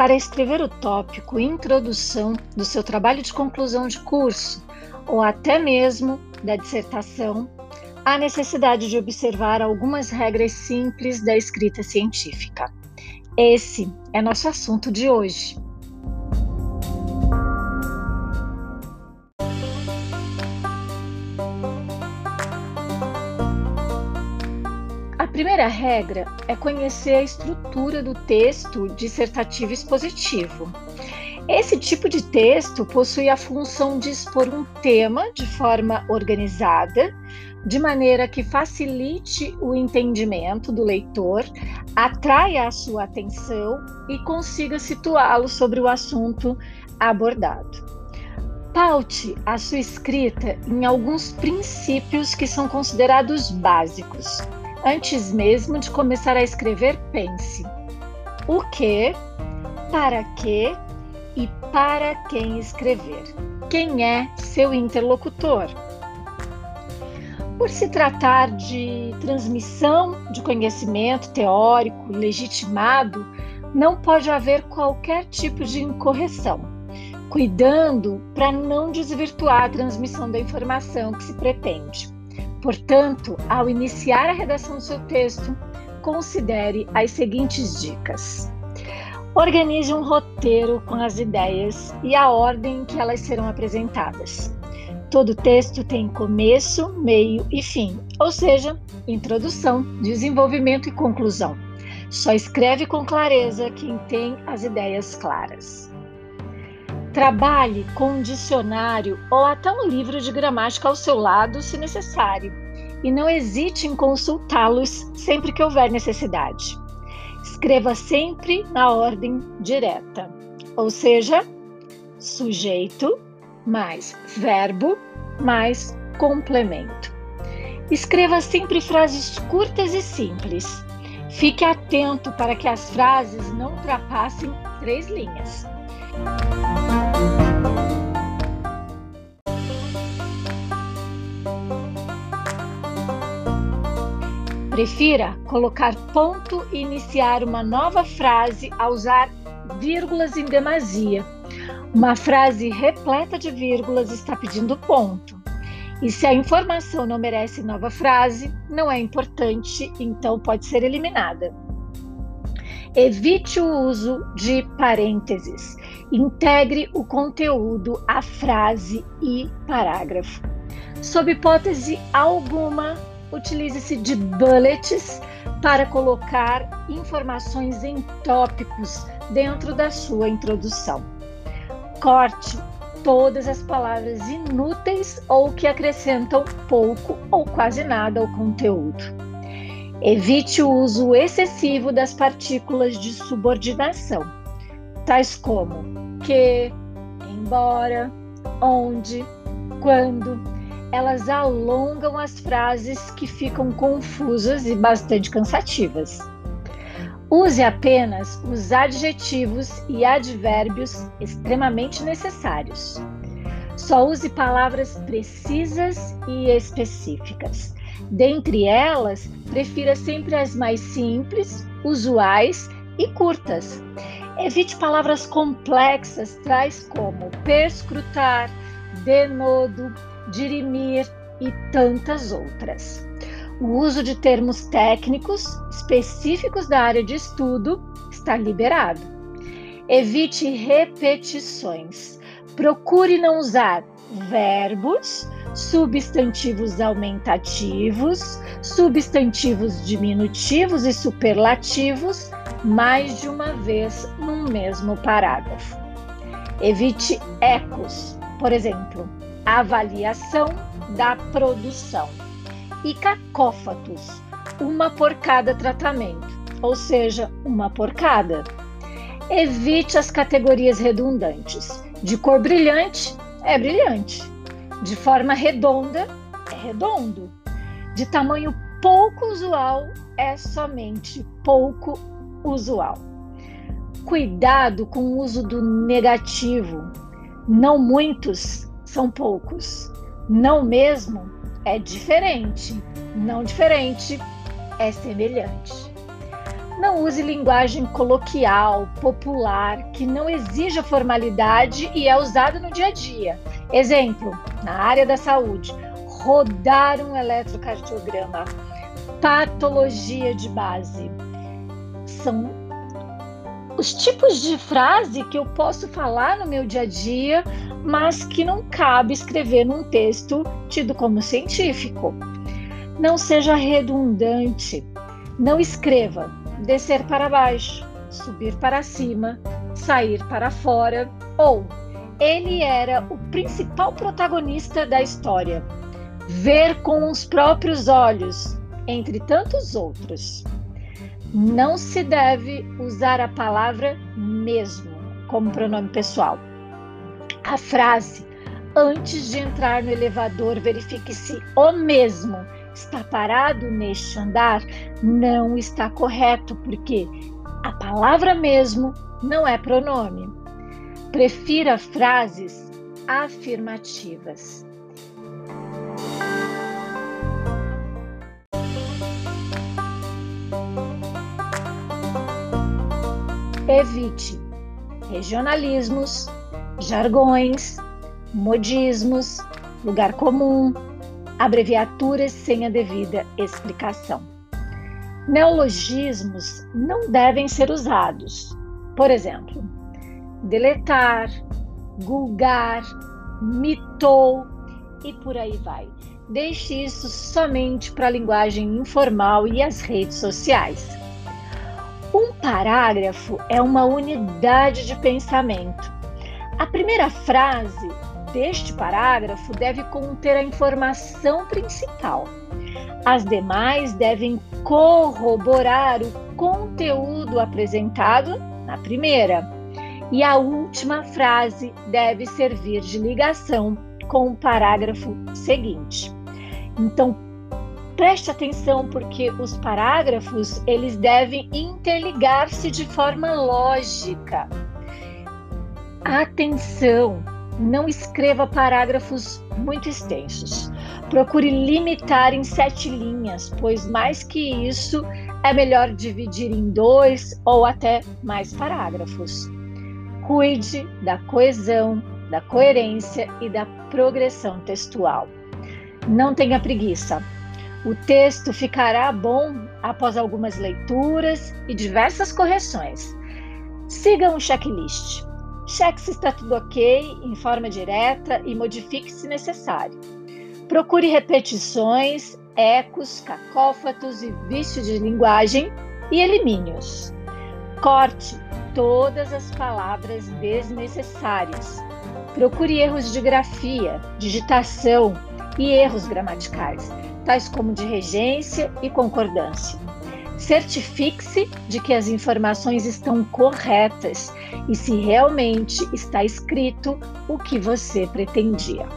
Para escrever o tópico introdução do seu trabalho de conclusão de curso ou até mesmo da dissertação, há necessidade de observar algumas regras simples da escrita científica. Esse é nosso assunto de hoje. A primeira regra é conhecer a estrutura do texto dissertativo expositivo. Esse tipo de texto possui a função de expor um tema de forma organizada, de maneira que facilite o entendimento do leitor, atraia a sua atenção e consiga situá-lo sobre o assunto abordado. Paute a sua escrita em alguns princípios que são considerados básicos. Antes mesmo de começar a escrever, pense: o que, para que e para quem escrever? Quem é seu interlocutor? Por se tratar de transmissão de conhecimento teórico legitimado, não pode haver qualquer tipo de incorreção, cuidando para não desvirtuar a transmissão da informação que se pretende. Portanto, ao iniciar a redação do seu texto, considere as seguintes dicas. Organize um roteiro com as ideias e a ordem em que elas serão apresentadas. Todo texto tem começo, meio e fim, ou seja, introdução, desenvolvimento e conclusão. Só escreve com clareza quem tem as ideias claras. Trabalhe com um dicionário ou até um livro de gramática ao seu lado, se necessário, e não hesite em consultá-los sempre que houver necessidade. Escreva sempre na ordem direta, ou seja, sujeito, mais verbo, mais complemento. Escreva sempre frases curtas e simples. Fique atento para que as frases não ultrapassem três linhas. Prefira colocar ponto e iniciar uma nova frase a usar vírgulas em demasia uma frase repleta de vírgulas está pedindo ponto. E se a informação não merece nova frase, não é importante, então pode ser eliminada. Evite o uso de parênteses. Integre o conteúdo à frase e parágrafo. Sob hipótese alguma, utilize-se de bullets para colocar informações em tópicos dentro da sua introdução. Corte todas as palavras inúteis ou que acrescentam pouco ou quase nada ao conteúdo. Evite o uso excessivo das partículas de subordinação, tais como que, embora, onde, quando. Elas alongam as frases que ficam confusas e bastante cansativas. Use apenas os adjetivos e advérbios extremamente necessários. Só use palavras precisas e específicas. Dentre elas, prefira sempre as mais simples, usuais e curtas. Evite palavras complexas, tais como perscrutar, denodo, dirimir e tantas outras. O uso de termos técnicos específicos da área de estudo está liberado. Evite repetições. Procure não usar verbos, substantivos aumentativos, substantivos diminutivos e superlativos mais de uma vez no mesmo parágrafo. Evite ecos, por exemplo, avaliação da produção e cacófatos, uma por cada tratamento, ou seja, uma por cada. Evite as categorias redundantes. De cor brilhante é brilhante, de forma redonda é redondo, de tamanho pouco usual é somente pouco usual. Cuidado com o uso do negativo. Não muitos são poucos. Não mesmo é diferente. Não diferente, é semelhante. Não use linguagem coloquial, popular, que não exija formalidade e é usada no dia a dia. Exemplo, na área da saúde, rodar um eletrocardiograma, patologia de base. São os tipos de frase que eu posso falar no meu dia a dia, mas que não cabe escrever num texto tido como científico. Não seja redundante. Não escreva descer para baixo, subir para cima, sair para fora ou ele era o principal protagonista da história. Ver com os próprios olhos, entre tantos outros. Não se deve usar a palavra mesmo como pronome pessoal. A frase antes de entrar no elevador, verifique se o mesmo está parado neste andar não está correto, porque a palavra mesmo não é pronome. Prefira frases afirmativas. Evite regionalismos, jargões, modismos, lugar comum, abreviaturas sem a devida explicação. Neologismos não devem ser usados. Por exemplo, deletar, gulgar, mitou e por aí vai. Deixe isso somente para a linguagem informal e as redes sociais. Um parágrafo é uma unidade de pensamento. A primeira frase deste parágrafo deve conter a informação principal. As demais devem corroborar o conteúdo apresentado na primeira. E a última frase deve servir de ligação com o parágrafo seguinte. Então, Preste atenção porque os parágrafos, eles devem interligar-se de forma lógica. Atenção, não escreva parágrafos muito extensos. Procure limitar em sete linhas, pois mais que isso, é melhor dividir em dois ou até mais parágrafos. Cuide da coesão, da coerência e da progressão textual. Não tenha preguiça. O texto ficará bom após algumas leituras e diversas correções. Siga um checklist. Cheque se está tudo ok em forma direta e modifique se necessário. Procure repetições, ecos, cacófatos e vícios de linguagem e elimine-os. Corte todas as palavras desnecessárias. Procure erros de grafia, digitação e erros gramaticais tais como de regência e concordância. Certifique-se de que as informações estão corretas e se realmente está escrito o que você pretendia.